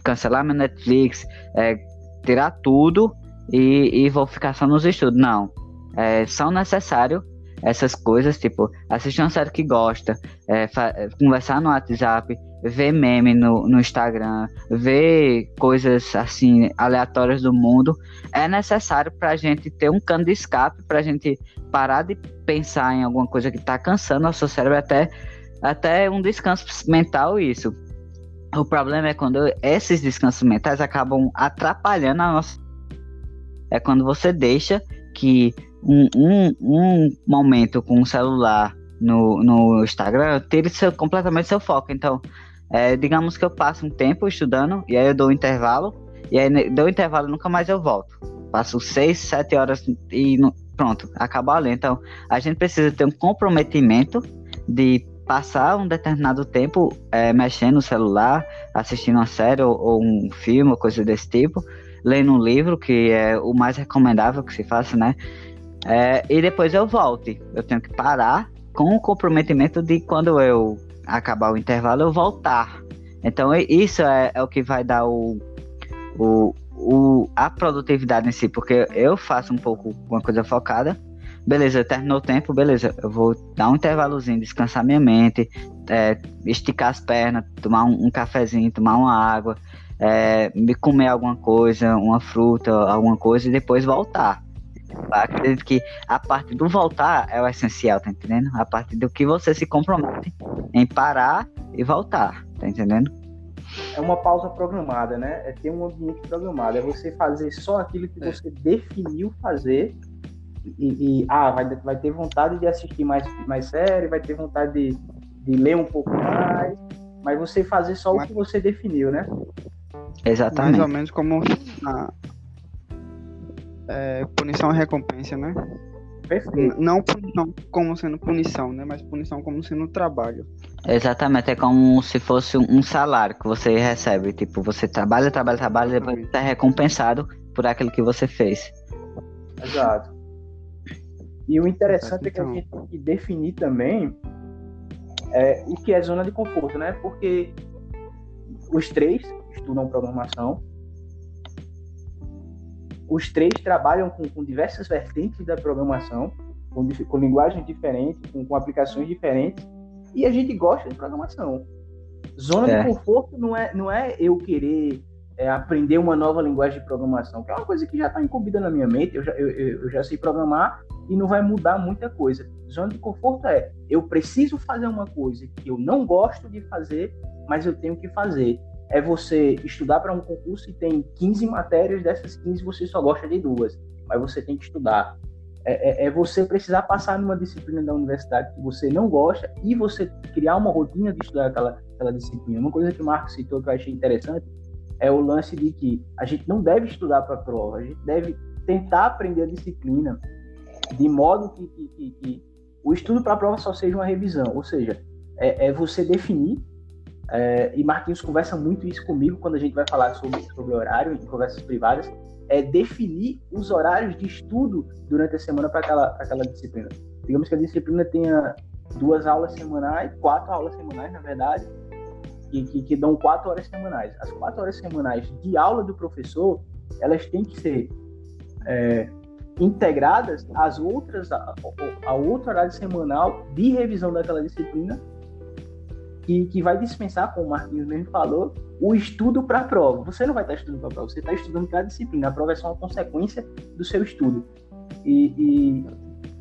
cancelar meu Netflix, é, tirar tudo e, e vou ficar só nos estudos. Não. É, são necessários essas coisas, tipo, assistir uma série que gosta, é, conversar no WhatsApp, ver meme no, no Instagram, ver coisas assim aleatórias do mundo, é necessário para a gente ter um cano de escape, para a gente parar de pensar em alguma coisa que está cansando nosso cérebro, até, até um descanso mental, isso. O problema é quando esses descansos mentais acabam atrapalhando a nossa. É quando você deixa que um, um, um momento com o celular no, no Instagram tire seu, completamente seu foco. Então, é, digamos que eu passo um tempo estudando e aí eu dou um intervalo e aí dou um intervalo nunca mais eu volto. Passo seis, sete horas e pronto, acabou ali. Então, a gente precisa ter um comprometimento de passar um determinado tempo é, mexendo no celular, assistindo uma série ou, ou um filme ou coisa desse tipo, lendo um livro, que é o mais recomendável que se faça, né? É, e depois eu volte. Eu tenho que parar com o comprometimento de quando eu acabar o intervalo, eu voltar. Então isso é, é o que vai dar o, o, o, a produtividade em si, porque eu faço um pouco uma coisa focada. Beleza, terminou o tempo, beleza. Eu vou dar um intervalozinho, descansar minha mente, é, esticar as pernas, tomar um, um cafezinho, tomar uma água, é, me comer alguma coisa, uma fruta, alguma coisa e depois voltar. Acredito que a parte do voltar é o essencial, tá entendendo? A parte do que você se compromete em parar e voltar, tá entendendo? É uma pausa programada, né? É ter um ambiente programado. É você fazer só aquilo que é. você definiu fazer e, e, ah, vai, vai ter vontade de assistir mais, mais série, vai ter vontade de, de ler um pouco mais, mas você fazer só mas... o que você definiu, né? Exatamente. Mais ou menos como a, é, punição e recompensa, né? Perfeito. Não punição como sendo punição, né? Mas punição como sendo trabalho. Exatamente, é como se fosse um salário que você recebe. Tipo, você trabalha, trabalha, trabalha, e depois você é recompensado por aquilo que você fez. Exato. E o interessante é que então... a gente tem que definir também é, o que é zona de conforto, né? Porque os três estudam programação, os três trabalham com, com diversas vertentes da programação, com, com linguagens diferentes, com, com, aplicações diferentes, e a gente gosta de programação. Zona é. de conforto não é, não é eu querer é, aprender uma nova linguagem de programação, que é uma coisa que já está incumbida na minha mente, eu já, eu, eu já sei programar e não vai mudar muita coisa. Zona de conforto é eu preciso fazer uma coisa que eu não gosto de fazer, mas eu tenho que fazer é você estudar para um concurso e tem 15 matérias, dessas 15 você só gosta de duas, mas você tem que estudar. É, é, é, você precisar passar numa disciplina da universidade que você não gosta e você criar uma rotina de estudar aquela, aquela disciplina. Uma coisa que o Marcos citou que eu achei interessante é o lance de que a gente não deve estudar para a prova, a gente deve tentar aprender a disciplina de modo que, que, que, que o estudo para a prova só seja uma revisão, ou seja, é, é você definir é, e Marquinhos conversa muito isso comigo quando a gente vai falar sobre, sobre horário em conversas privadas, é definir os horários de estudo durante a semana para aquela, aquela disciplina. Digamos que a disciplina tenha duas aulas semanais, quatro aulas semanais, na verdade, que, que, que dão quatro horas semanais. As quatro horas semanais de aula do professor, elas têm que ser é, integradas às outras, a, a outro horário semanal de revisão daquela disciplina que, que vai dispensar, como o Marquinhos mesmo falou, o estudo para a prova. Você não vai estar estudando para a prova, você está estudando para a disciplina. A prova é só uma consequência do seu estudo. E, e,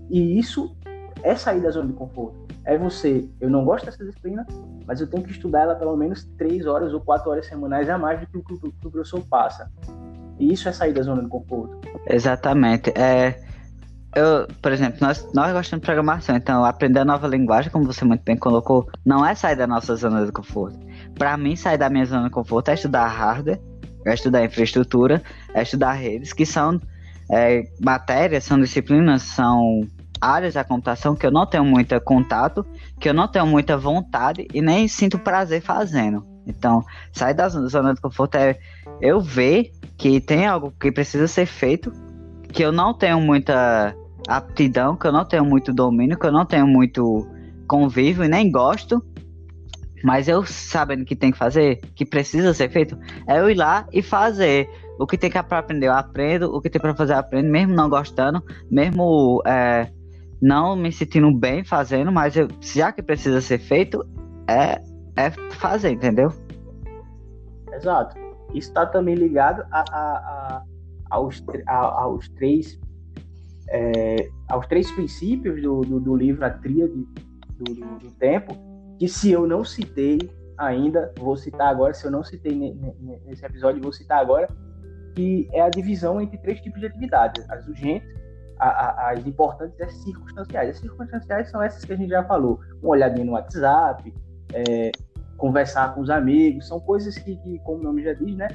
e, isso é sair da zona de conforto. É você, eu não gosto dessa disciplina, mas eu tenho que estudar ela pelo menos três horas ou quatro horas semanais a mais do que o que o professor passa. E isso é sair da zona de conforto. Exatamente. É, eu, por exemplo, nós, nós gostamos de programação, então aprender a nova linguagem, como você muito bem colocou, não é sair da nossa zona de conforto. Para mim, sair da minha zona de conforto é estudar hardware, é estudar infraestrutura, é estudar redes, que são é, matérias, são disciplinas, são áreas da computação que eu não tenho muito contato, que eu não tenho muita vontade e nem sinto prazer fazendo. Então, sair da zona de conforto é eu ver que tem algo que precisa ser feito, que eu não tenho muita aptidão, que eu não tenho muito domínio, que eu não tenho muito convívio e nem gosto, mas eu sabendo que tem que fazer, que precisa ser feito, é eu ir lá e fazer. O que tem que aprender, eu aprendo. O que tem para fazer, eu aprendo, mesmo não gostando, mesmo é, não me sentindo bem fazendo, mas eu, já que precisa ser feito, é, é fazer, entendeu? Exato. Isso está também ligado a, a, a aos, aos três é, aos três princípios do, do, do livro A Tríade do, do, do, Tempo, que se eu não citei ainda, vou citar agora, se eu não citei nesse episódio, vou citar agora, que é a divisão entre três tipos de atividades, as urgentes, a, a, as importantes e as circunstanciais. As circunstanciais são essas que a gente já falou, uma olhadinha no WhatsApp, é, conversar com os amigos, são coisas que, que, como o nome já diz, né,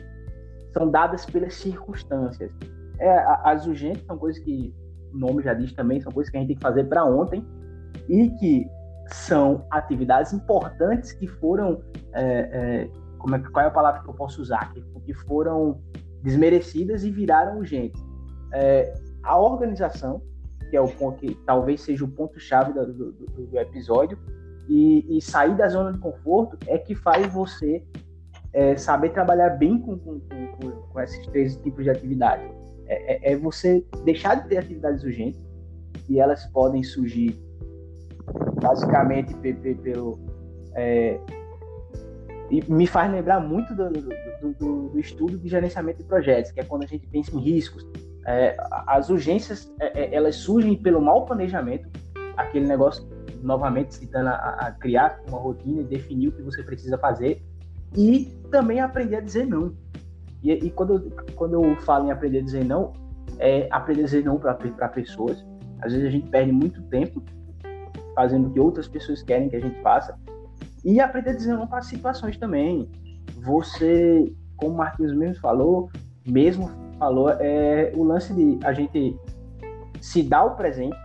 são dadas pelas circunstâncias. É, as urgentes são coisas que o nome já diz também, são coisas que a gente tem que fazer para ontem e que são atividades importantes que foram. É, é, como é, qual é a palavra que eu posso usar? Que, que foram desmerecidas e viraram urgentes. É, a organização, que é o ponto que talvez seja o ponto-chave do, do, do, episódio, e, e, sair da zona de conforto é que faz você é, saber trabalhar bem com, com, com, com esses três tipos de atividade. É, é, é, você deixar de ter atividades urgentes, e elas podem surgir basicamente pelo. É, e me faz lembrar muito do, do, do, do, estudo de gerenciamento de projetos, que é quando a gente pensa em riscos. É, as urgências é, é, elas surgem pelo mau planejamento, aquele negócio, novamente citando a, a criar uma rotina e definir o que você precisa fazer, e também aprender a dizer não. E, e quando, quando eu falo em aprender a dizer não, é aprender a dizer não para pessoas. Às vezes a gente perde muito tempo fazendo o que outras pessoas querem que a gente faça. E aprender a dizer não para situações também. Você, como o Marquinhos mesmo falou, mesmo falou, é o lance de a gente se dar o presente,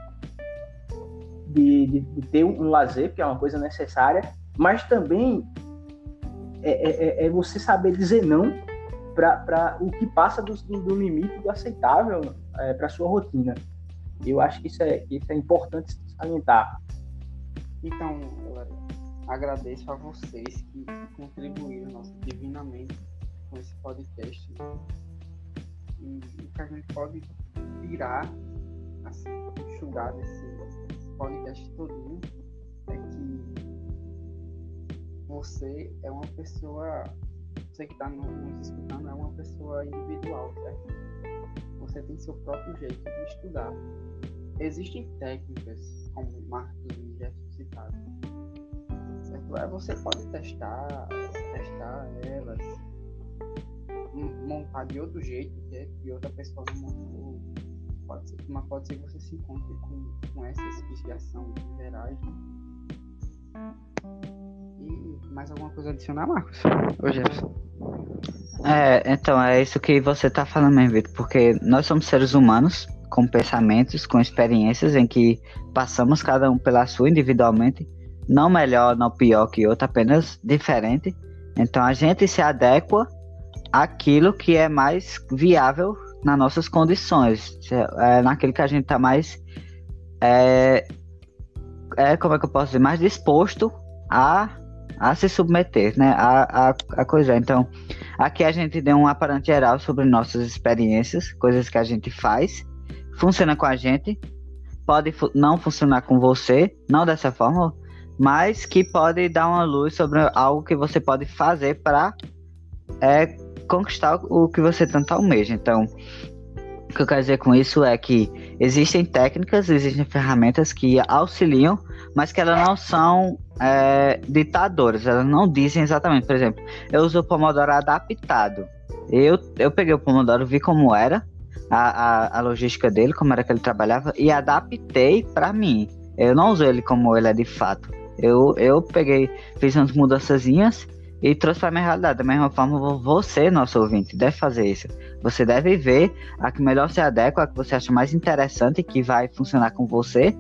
de, de, de ter um lazer, que é uma coisa necessária, mas também é, é, é, é você saber dizer não para o que passa do, do, limite do aceitável é, para sua rotina. Eu acho que isso é, isso é importante salientar. Então, galera, agradeço a vocês que contribuíram nossa, divinamente com esse podcast. E o que a gente pode tirar, assim, enxugar desse podcast todinho é que você é uma pessoa você que está nos escutando é uma pessoa individual, certo? Você tem seu próprio jeito de estudar. Existem técnicas, como Marcos já citado, certo? É, você pode testar, testar elas, montar de outro jeito, que, é que outra pessoa não montou. Pode ser, mas pode ser que você se encontre com, com essas que são gerais. Né? E mais alguma coisa adicionar, Marcos? Ô Jefferson? É, então, é isso que você tá falando mesmo, Vitor, porque nós somos seres humanos com pensamentos, com experiências em que passamos cada um pela sua individualmente, não melhor, não pior que outro, apenas diferente. Então a gente se adequa àquilo que é mais viável nas nossas condições, é, naquilo que a gente tá mais é, é como é que eu posso dizer, mais disposto a a se submeter, né, a, a, a coisa. Então, aqui a gente deu um aparente geral sobre nossas experiências, coisas que a gente faz, funciona com a gente, pode não funcionar com você, não dessa forma, mas que pode dar uma luz sobre algo que você pode fazer para é, conquistar o que você tanto almeja. Então, o que eu quero dizer com isso é que existem técnicas, existem ferramentas que auxiliam, mas que elas não são é, ditadoras, elas não dizem exatamente. Por exemplo, eu uso o Pomodoro adaptado. Eu, eu peguei o Pomodoro, vi como era a, a, a logística dele, como era que ele trabalhava, e adaptei para mim. Eu não uso ele como ele é de fato. Eu, eu peguei, fiz umas mudançazinhas e trouxe para minha realidade. Da mesma forma, você, nosso ouvinte, deve fazer isso. Você deve ver a que melhor se adequa, a que você acha mais interessante, que vai funcionar com você.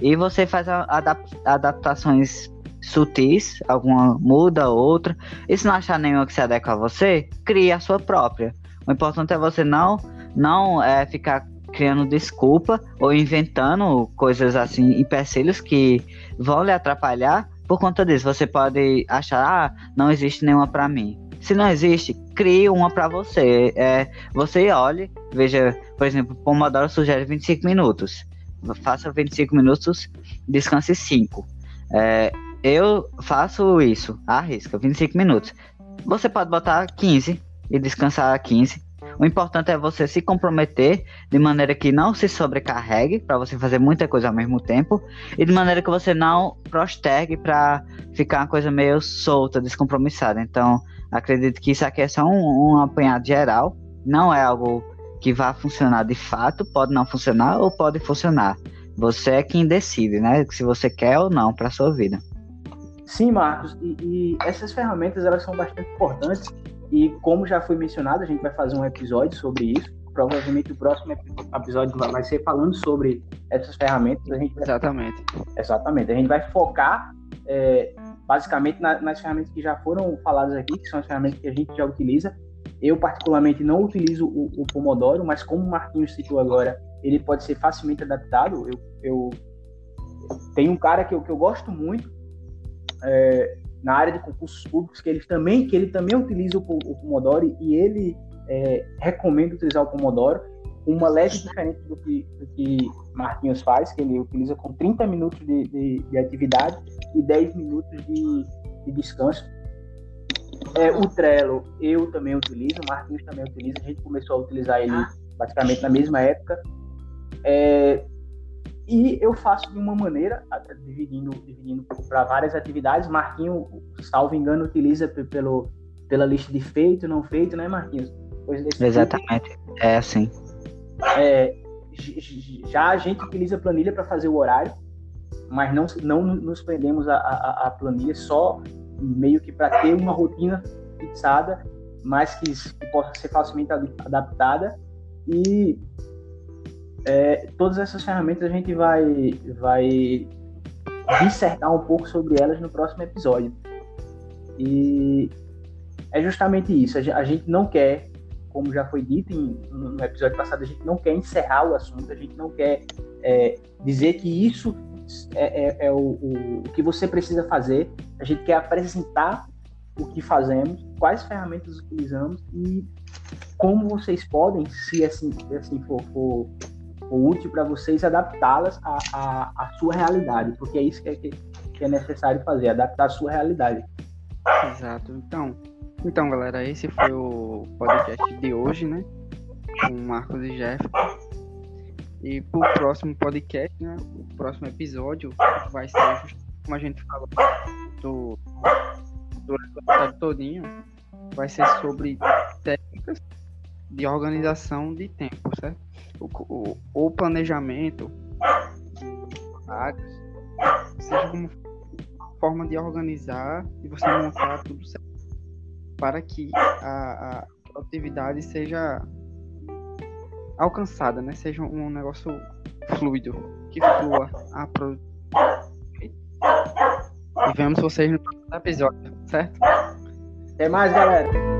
E você faz adap adaptações sutis, alguma muda, outra. E se não achar nenhuma que se adequa a você, crie a sua própria. O importante é você não, não é, ficar criando desculpa ou inventando coisas assim, empecilhos que vão lhe atrapalhar. Por conta disso, você pode achar, ah, não existe nenhuma para mim. Se não existe, crie uma para você. É, você olhe, veja, por exemplo, Pomodoro sugere 25 minutos. Faça 25 minutos, descanse 5. É, eu faço isso, arrisca, 25 minutos. Você pode botar 15 e descansar 15. O importante é você se comprometer de maneira que não se sobrecarregue para você fazer muita coisa ao mesmo tempo e de maneira que você não prostergue para ficar uma coisa meio solta, descompromissada. Então, acredito que isso aqui é só um, um apanhado geral, não é algo que vá funcionar de fato, pode não funcionar ou pode funcionar. Você é quem decide, né? Se você quer ou não para sua vida. Sim, Marcos, e, e, essas ferramentas elas são bastante importantes e como já foi mencionado, a gente vai fazer um episódio sobre isso. Provavelmente o próximo episódio vai ser falando sobre essas ferramentas. A gente vai... Exatamente. Exatamente. A gente vai focar é, basicamente na, nas ferramentas que já foram faladas aqui, que são as ferramentas que a gente já utiliza. Eu, particularmente, não utilizo o, o Pomodoro, mas como o Marquinhos citou agora, ele pode ser facilmente adaptado. Eu, eu tenho um cara que eu, que eu gosto muito, é, na área de concursos públicos que ele também que ele também utiliza o, o Pomodoro e ele é, recomenda utilizar o Pomodoro uma leve diferente do que, do que Marquinhos faz, que ele utiliza com 30 minutos de, de, de atividade e 10 minutos de, de descanso. É, o Trello eu também utilizo, o Marquinhos também utiliza, a gente começou a utilizar ele ah. basicamente na mesma época. É, e eu faço de uma maneira, dividindo, dividindo para várias atividades. Marquinho, salvo engano, utiliza pelo, pela lista de feito, não feito, né, Marquinhos? Exatamente, tipo. é assim. É, já a gente utiliza planilha para fazer o horário, mas não, não nos prendemos a, a, a planilha só meio que para ter uma rotina fixada, mas que, que possa ser facilmente adaptada. E é, todas essas ferramentas a gente vai, vai dissertar um pouco sobre elas no próximo episódio. E é justamente isso. A gente não quer, como já foi dito em, no episódio passado, a gente não quer encerrar o assunto, a gente não quer é, dizer que isso é, é, é o, o, o, que você precisa fazer. A gente quer apresentar o que fazemos, quais ferramentas utilizamos e como vocês podem, se assim, se assim for, for útil para vocês adaptá-las à, à, à, sua realidade, porque é isso que é, que é necessário fazer, adaptar a sua realidade. Exato. Então, então, galera, esse foi o podcast de hoje, né? Com Marcos e Jeff. E pro próximo podcast, né? O próximo episódio vai ser, como a gente falou do, do episódio todinho, vai ser sobre técnicas de organização de tempo, certo? O, o, planejamento seja como forma de organizar e você montar tudo certo para que a, a produtividade seja alcançada, né? Seja um negócio fluido, que flua a produtividade. E vemos vocês no próximo episódio, certo? Até mais, galera!